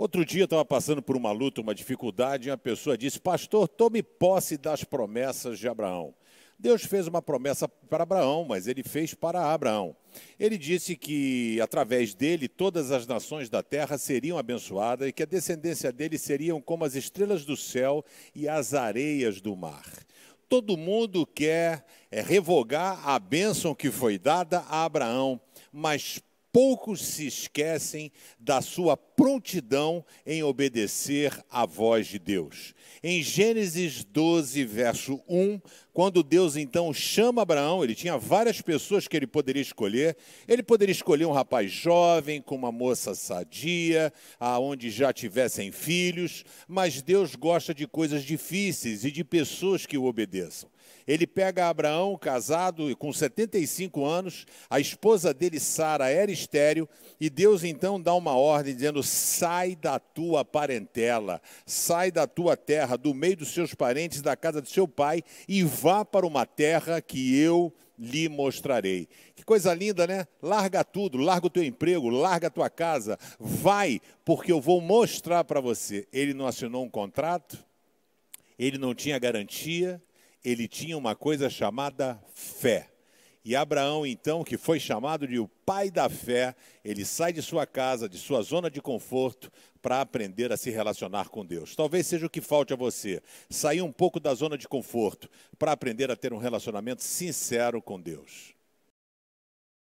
Outro dia estava passando por uma luta, uma dificuldade, e uma pessoa disse: Pastor, tome posse das promessas de Abraão. Deus fez uma promessa para Abraão, mas ele fez para Abraão. Ele disse que através dele todas as nações da terra seriam abençoadas e que a descendência dele seriam como as estrelas do céu e as areias do mar. Todo mundo quer é, revogar a bênção que foi dada a Abraão, mas poucos se esquecem da sua prontidão em obedecer à voz de Deus. Em Gênesis 12, verso 1, quando Deus então chama Abraão, ele tinha várias pessoas que ele poderia escolher. Ele poderia escolher um rapaz jovem, com uma moça sadia, aonde já tivessem filhos, mas Deus gosta de coisas difíceis e de pessoas que o obedeçam. Ele pega Abraão, casado com 75 anos, a esposa dele, Sara, era estéreo, e Deus então dá uma ordem dizendo: sai da tua parentela, sai da tua terra, do meio dos seus parentes, da casa do seu pai, e vá para uma terra que eu lhe mostrarei. Que coisa linda, né? Larga tudo, larga o teu emprego, larga a tua casa, vai, porque eu vou mostrar para você. Ele não assinou um contrato, ele não tinha garantia, ele tinha uma coisa chamada fé. E Abraão, então, que foi chamado de o pai da fé, ele sai de sua casa, de sua zona de conforto, para aprender a se relacionar com Deus. Talvez seja o que falte a você, sair um pouco da zona de conforto, para aprender a ter um relacionamento sincero com Deus.